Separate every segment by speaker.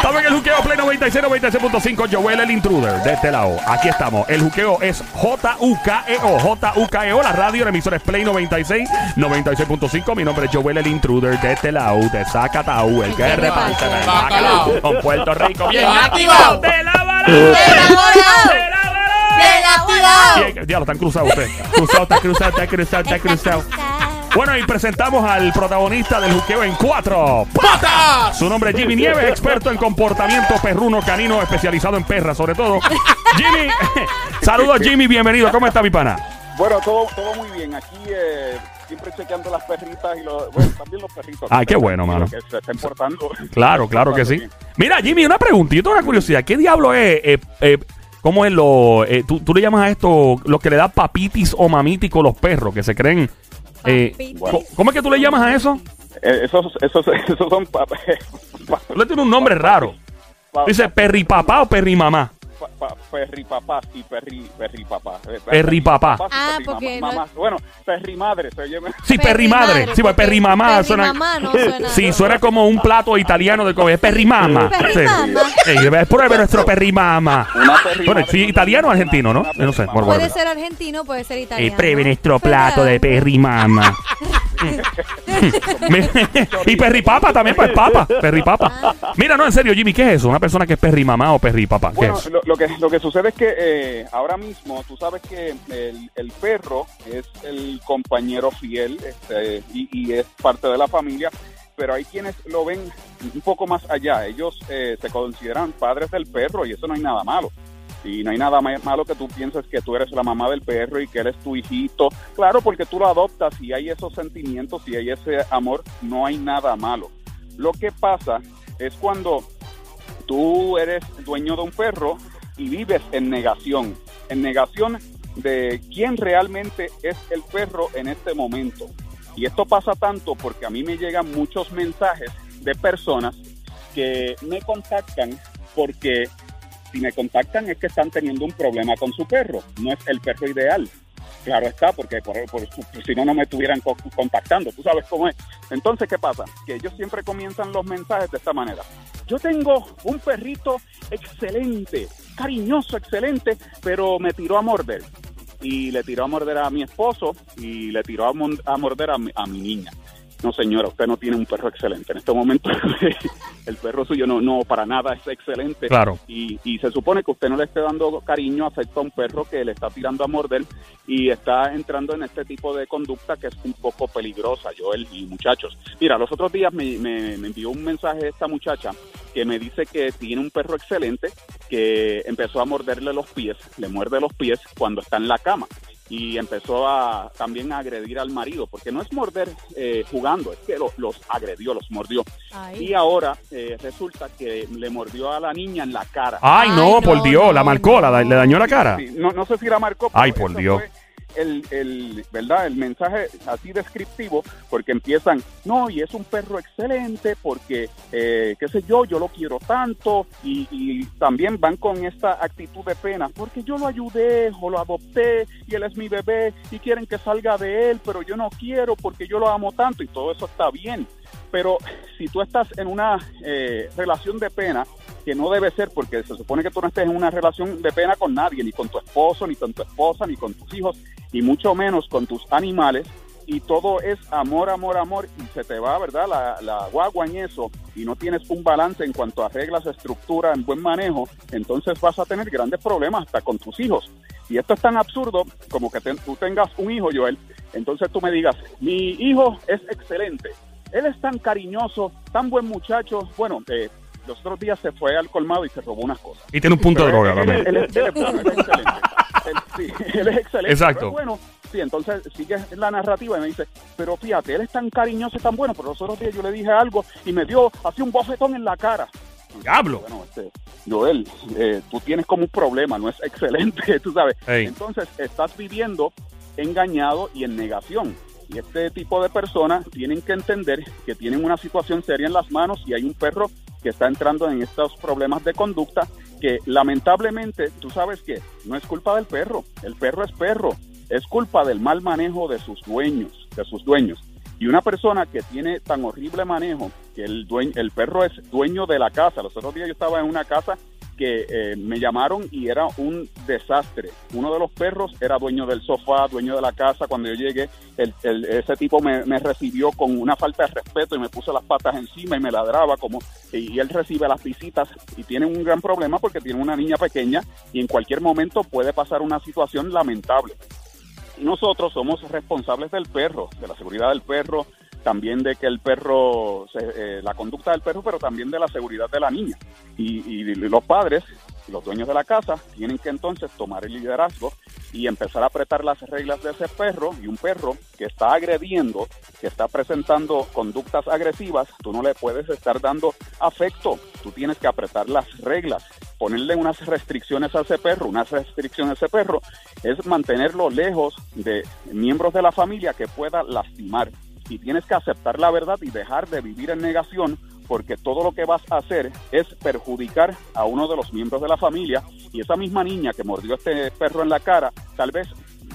Speaker 1: Estamos en el juqueo Play 96, 96.5. Joel el intruder de este lado. Aquí estamos. El juqueo es J-U-K-E-O. J-U-K-E-O. La radio, la emisora es Play 96, 96.5. Mi nombre es Joel el intruder de este lado. De Zacatau. El que
Speaker 2: ¿Qué
Speaker 1: reparte bacalao con Puerto Rico. Bien activado. De la vara. De la vara.
Speaker 2: Bien,
Speaker 1: Diablo, están cruzados ustedes. Cruzado, está cruzado, está cruzado, está cruzado. Bueno, y presentamos al protagonista del juqueo en cuatro.
Speaker 2: ¡Patas!
Speaker 1: Su nombre es Jimmy Nieves, experto en comportamiento perruno canino, especializado en perras, sobre todo. Jimmy, saludos Jimmy, bienvenido. ¿Cómo está mi pana?
Speaker 3: Bueno, todo, todo muy bien. Aquí eh, siempre chequeando las perritas y los, bueno, también los perritos.
Speaker 1: Ay, qué bueno, mano.
Speaker 3: Que se estén portando.
Speaker 1: Claro, claro que sí. Mira, Jimmy, una preguntita, una curiosidad. ¿Qué diablo es? eh, eh, ¿Cómo es lo...? eh, tú, tú le llamas a esto lo que le da papitis o mamitis con los perros, que se creen... eh, ¿Cómo es que tú le llamas a eso?
Speaker 3: Eh, esos, esos, esos son pa, pa-
Speaker 1: Tú le tienes un nombre raro. Dice perripapá o perrimamá.
Speaker 3: pa- pa- perripapás y perri, perripapá. Eh,
Speaker 1: Perripapá.
Speaker 3: perripapás y
Speaker 4: Ah,
Speaker 3: perrimamá-
Speaker 4: porque no-
Speaker 3: mamás. Bueno, perrimadre. Se oye,
Speaker 1: Sí, perrimadre. Sí, pues perrimamá suena...
Speaker 4: Perrimamá no suena.
Speaker 1: Sí, suena como un plato italiano de comida. Es perrimama.
Speaker 4: Perrimama.
Speaker 1: Sí. Sí, pruebe nuestro perrimama. Bueno, sí, italiano o argentino, ¿no? No sé.
Speaker 4: Puede ser argentino, puede ser
Speaker 1: Eh,
Speaker 4: italiano.
Speaker 1: pruebe nuestro plato de perrimama. y perripapa también, pues papa. Perripapa. Mira, no, en serio, Jimmy, ¿qué es eso? Una persona que es perrimamá o perripapa. ¿Qué
Speaker 3: Bueno,
Speaker 1: es?
Speaker 3: lo, lo que, lo que sucede es que eh, ahora mismo tú sabes que el, el perro es el compañero fiel este, y, y es parte de la familia, pero hay quienes lo ven un poco más allá. Ellos eh, se consideran padres del perro y eso no hay nada malo. Y no hay nada ma- malo que tú pienses que tú eres la mamá del perro y que él es tu hijito. Claro, porque tú lo adoptas y hay esos sentimientos y hay ese amor, no hay nada malo. Lo que pasa es cuando tú eres dueño de un perro y vives en negación, en negación de quién realmente es el perro en este momento. Y esto pasa tanto porque a mí me llegan muchos mensajes de personas que me contactan porque si me contactan es que están teniendo un problema con su perro, no es el perro ideal. Claro está, porque por, si no, no me estuvieran co- contactando, tú sabes cómo es. Entonces, ¿qué pasa? Que ellos siempre comienzan los mensajes de esta manera. Yo tengo un perrito excelente, cariñoso, excelente, pero me tiró a morder. Y le tiró a morder a mi esposo y le tiró a, a morder a mi, a mi niña. No, señora, usted no tiene un perro excelente. En este momento el perro suyo no, no para nada es excelente.
Speaker 1: Claro.
Speaker 3: Y, y se supone que usted no le esté dando cariño, afecto a un perro que le está tirando a morder y está entrando en este tipo de conducta que es un poco peligrosa, Joel y muchachos. Mira, los otros días me, me- me envió un mensaje esta muchacha que me dice que tiene un perro excelente que empezó a morderle los pies, le muerde los pies cuando está en la cama y empezó a también a agredir al marido, porque no es morder eh, jugando, es que lo- los agredió, los mordió.
Speaker 4: Ay.
Speaker 3: Y ahora eh, resulta que le mordió a la niña en la cara.
Speaker 1: Ay, no,
Speaker 4: Ay,
Speaker 1: por
Speaker 4: no,
Speaker 1: Dios,
Speaker 4: no,
Speaker 1: la marcó, la, le dañó la cara.
Speaker 3: Sí, no, no sé si la marcó. pero
Speaker 1: Ay, por Dios.
Speaker 3: fue El, el, ¿verdad? el mensaje así descriptivo, porque empiezan, no, y es un perro excelente, porque, eh, qué sé yo, yo lo quiero tanto, y, y también van con esta actitud de pena, porque yo lo ayudé o lo adopté, y él es mi bebé, y quieren que salga de él, pero yo no quiero porque yo lo amo tanto, y todo eso está bien. Pero si tú estás en una eh, relación de pena, que no debe ser porque se supone que tú no estés en una relación de pena con nadie, ni con tu esposo, ni con tu esposa, ni con tus hijos, y mucho menos con tus animales, y todo es amor, amor, amor, y se te va, ¿verdad? La, la guagua en eso, y no tienes un balance en cuanto a reglas, estructura, en buen manejo, entonces vas a tener grandes problemas hasta con tus hijos. Y esto es tan absurdo como que tú tengas un hijo, Joel, entonces tú me digas, mi hijo es excelente, él es tan cariñoso, tan buen muchacho, bueno, eh, los otros días se fue al colmado y se robó unas cosas.
Speaker 1: Y tiene un punto de
Speaker 3: Pero
Speaker 1: droga
Speaker 3: él,
Speaker 1: también.
Speaker 3: él- él es, él es bueno, él es excelente. Él, sí, él es excelente.
Speaker 1: Exacto.
Speaker 3: pero bueno, sí, entonces sigue la narrativa y me dice, pero fíjate, él es tan cariñoso y tan bueno, pero los otros días yo le dije algo y me dio así un bofetón en la cara.
Speaker 1: Diablo.
Speaker 3: Bueno, este, Joel, eh, tú tienes como un problema, no es excelente, tú sabes.
Speaker 1: Ey.
Speaker 3: Entonces estás viviendo engañado y en negación. Y este tipo de personas tienen que entender que tienen una situación seria en las manos y hay un perro que está entrando en estos problemas de conducta que lamentablemente, tú sabes que no es culpa del perro, el perro es perro, es culpa del mal manejo de sus dueños, de sus dueños. Y una persona que tiene tan horrible manejo, que el, dueño, el perro es dueño de la casa. Los otros días yo estaba en una casa que eh, me llamaron y era un desastre. Uno de los perros era dueño del sofá, dueño de la casa. Cuando yo llegué, el- ese tipo me, recibió con una falta de respeto y me puso las patas encima y me ladraba como y, él recibe las visitas y tiene un gran problema porque tiene una niña pequeña y en cualquier momento puede pasar una situación lamentable. Nosotros somos responsables del perro, de la seguridad del perro, también de que el perro, eh, la conducta del perro, pero también de la seguridad de la niña. Y, y los padres, los dueños de la casa, tienen que entonces tomar el liderazgo y empezar a apretar las reglas de ese perro. Y un perro que está agrediendo, que está presentando conductas agresivas, tú no le puedes estar dando afecto. Tú tienes que apretar las reglas, ponerle unas restricciones a ese perro. Una restricción a ese perro es mantenerlo lejos de miembros de la familia que pueda lastimar y tienes que aceptar la verdad y dejar de vivir en negación porque todo lo que vas a hacer es perjudicar a uno de los miembros de la familia. Y esa misma niña que mordió este perro en la cara, tal vez,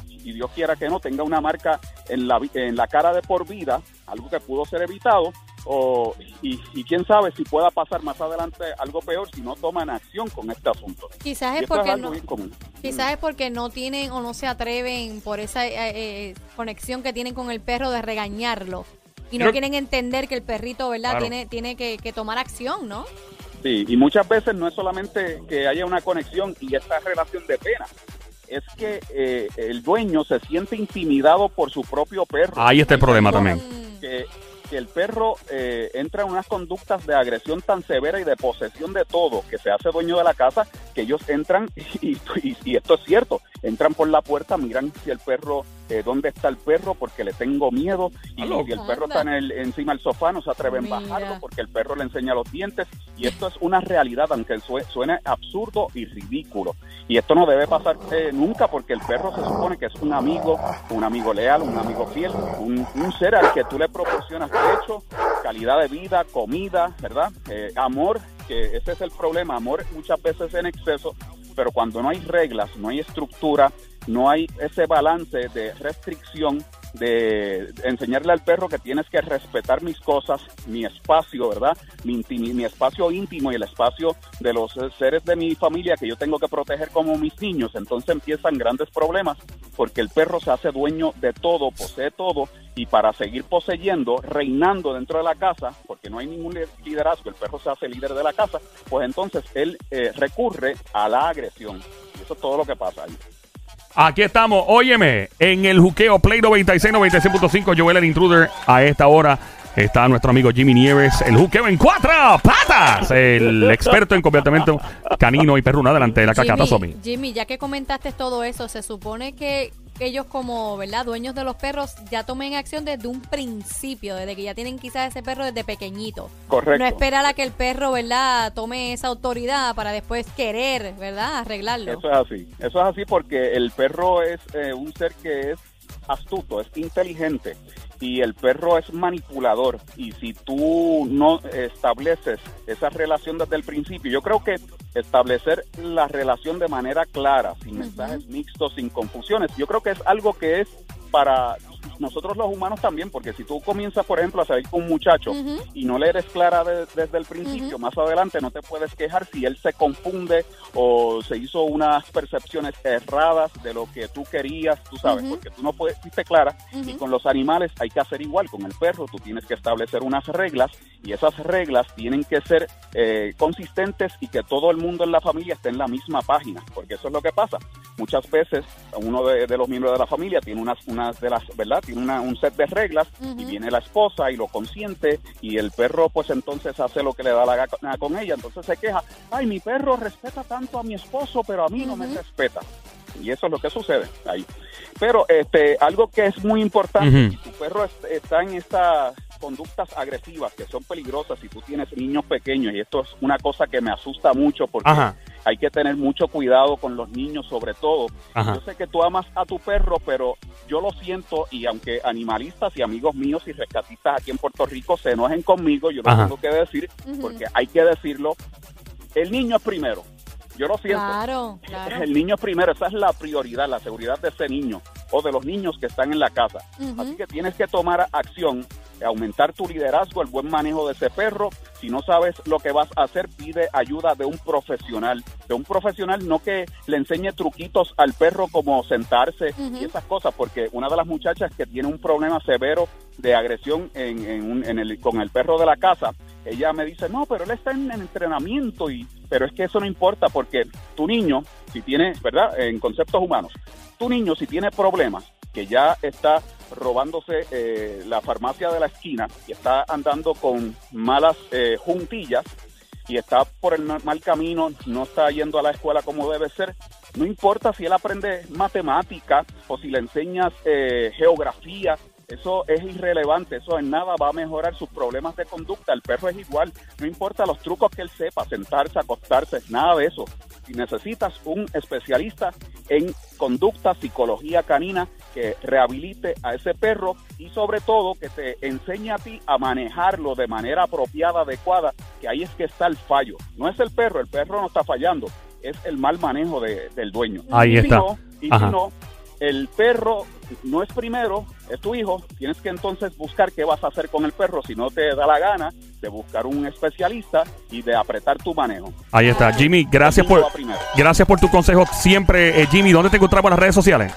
Speaker 3: y Dios quiera que no, tenga una marca en la, en la cara de por vida, algo que pudo ser evitado, o, y, y quién sabe si pueda pasar más adelante algo peor si no toman acción con este asunto.
Speaker 4: Quizás es
Speaker 3: es
Speaker 4: porque
Speaker 3: algo
Speaker 4: no, quizás es porque no tienen o no se atreven por esa eh, eh, conexión que tienen con el perro de regañarlo. Y no quieren entender que el perrito, ¿verdad?
Speaker 1: Claro.
Speaker 4: Tiene, tiene que, que tomar acción, ¿no?
Speaker 3: Sí, y muchas veces no es solamente que haya una conexión y esta relación de pena, es que eh, el dueño se siente intimidado por su propio perro.
Speaker 1: Ahí está el problema también.
Speaker 3: Que, que el perro eh, entra en unas conductas de agresión tan severa y de posesión de todo, que se hace dueño de la casa, que ellos entran, y, y- y esto es cierto, entran por la puerta, miran si el perro, eh, dónde está el perro, porque le tengo miedo, y
Speaker 1: Ah,
Speaker 3: si el perro está en el, encima del sofá, no se atreven a bajarlo porque el perro le enseña los dientes, y esto es una realidad, aunque sue- suene absurdo y ridículo. Y esto no debe pasar eh, nunca porque el perro se supone que es un amigo, un amigo leal, un amigo fiel, un, un ser al que tú le proporcionas techo, calidad de vida, comida, ¿verdad? Eh, amor, que ese es el problema, amor muchas veces en exceso, pero cuando no hay reglas, no hay estructura, no hay ese balance de restricción, de enseñarle al perro que tienes que respetar mis cosas, mi espacio, ¿verdad? Mi, mi espacio íntimo y el espacio de los seres de mi familia que yo tengo que proteger como mis niños. Entonces empiezan grandes problemas porque el perro se hace dueño de todo, posee todo y para seguir poseyendo, reinando dentro de la casa, porque no hay ningún li- liderazgo, el perro se hace líder de la casa, pues entonces él eh, recurre a la agresión. Eso es todo lo que pasa ahí.
Speaker 1: Aquí estamos, óyeme, en el juqueo Play 96, 96.5, Joel el Intruder. A esta hora está nuestro amigo Jimmy Nieves, el juqueo en cuatro patas, el experto en comportamiento canino y perruno. Adelante de la cacata, Somi.
Speaker 4: Jimmy, Jimmy, ya que comentaste todo eso, se supone que ellos como, ¿verdad? Dueños de los perros ya tomen acción desde un principio, desde que ya tienen quizás ese perro desde pequeñito.
Speaker 3: Correcto.
Speaker 4: No esperar a que el perro, ¿verdad? Tome esa autoridad para después querer, ¿verdad? Arreglarlo.
Speaker 3: Eso es así. Eso es así porque el perro es eh, un ser que es astuto, es inteligente y el perro es manipulador. Y si tú no estableces esa relación desde el principio, yo creo que establecer la relación de manera clara, sin mensajes mixtos, sin confusiones, yo creo que es algo que es para nosotros los humanos también, porque si tú comienzas, por ejemplo, a salir con un muchacho y no le eres clara de- desde el principio, más adelante no te puedes quejar si él se confunde o se hizo unas percepciones erradas de lo que tú querías, tú sabes, porque tú no puedes, fuiste clara. Y con los animales hay que hacer igual, con el perro tú tienes que establecer unas reglas y esas reglas tienen que ser eh, consistentes y que todo el mundo en la familia esté en la misma página, porque eso es lo que pasa. Muchas veces uno de, de los miembros de la familia tiene unas, unas de las, ¿verdad? Tiene una- un set de reglas y viene la esposa y lo consiente y el perro pues entonces hace lo que le da la gana con ella, entonces se queja, ay, mi perro respeta tanto a mi esposo, pero a mí no me respeta. Y eso es lo que sucede ahí. Pero este algo que es muy importante, si tu perro es- está en estas conductas agresivas que son peligrosas si tú tienes niños pequeños y esto es una cosa que me asusta mucho porque
Speaker 1: Ajá.
Speaker 3: Hay que tener mucho cuidado con los niños sobre todo.
Speaker 1: Ajá.
Speaker 3: Yo sé que tú amas a tu perro, pero yo lo siento y aunque animalistas y amigos míos y rescatistas aquí en Puerto Rico se enojen conmigo, yo lo
Speaker 1: Ajá.
Speaker 3: tengo que decir porque hay que decirlo. El niño es primero. Yo lo siento.
Speaker 4: Claro, claro.
Speaker 3: El niño es primero, esa es la prioridad, la seguridad de ese niño o de los niños que están en la casa. Así que tienes que tomar acción aumentar tu liderazgo, el buen manejo de ese perro. Si no sabes lo que vas a hacer, pide ayuda de un profesional. De un profesional, no que le enseñe truquitos al perro como sentarse y esas cosas, porque una de las muchachas que tiene un problema severo de agresión en, en un- en el, con el perro de la casa, ella me dice, no, pero él está en, en entrenamiento, y pero es que eso no importa porque tu niño, si tiene, ¿verdad? En conceptos humanos, tu niño si tiene problemas, que ya está robándose eh, la farmacia de la esquina y está andando con malas eh, juntillas y está por el ma- mal camino, no está yendo a la escuela como debe ser, no importa si él aprende matemáticas o si le enseñas eh, geografía, eso es irrelevante, eso en nada va a mejorar sus problemas de conducta, el perro es igual, no importa los trucos que él sepa, sentarse, acostarse, nada de eso. Si necesitas un especialista en conducta, psicología canina que rehabilite a ese perro y sobre todo que te enseñe a ti a manejarlo de manera apropiada, adecuada, que ahí es que está el fallo. No es el perro, el perro no está fallando, es el mal manejo de- del dueño.
Speaker 1: Ahí
Speaker 3: Y si
Speaker 1: está.
Speaker 3: no- y
Speaker 1: Ajá.
Speaker 3: si no, el perro no es primero, es tu hijo, tienes que entonces buscar qué vas a hacer con el perro si no te da la gana de buscar un especialista y de apretar tu manejo.
Speaker 1: Ahí está. Jimmy, gracias por, gracias por tu consejo siempre. eh, Jimmy, ¿dónde te encontramos en las redes sociales?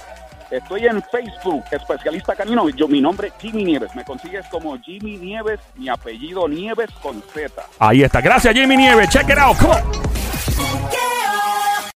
Speaker 3: Estoy en Facebook, especialista canino. Yo, mi nombre es Jimmy Nieves. Me consigues como Jimmy Nieves, mi apellido Nieves con Z.
Speaker 1: Ahí está. Gracias, Jimmy Nieves. Check it out. Come on.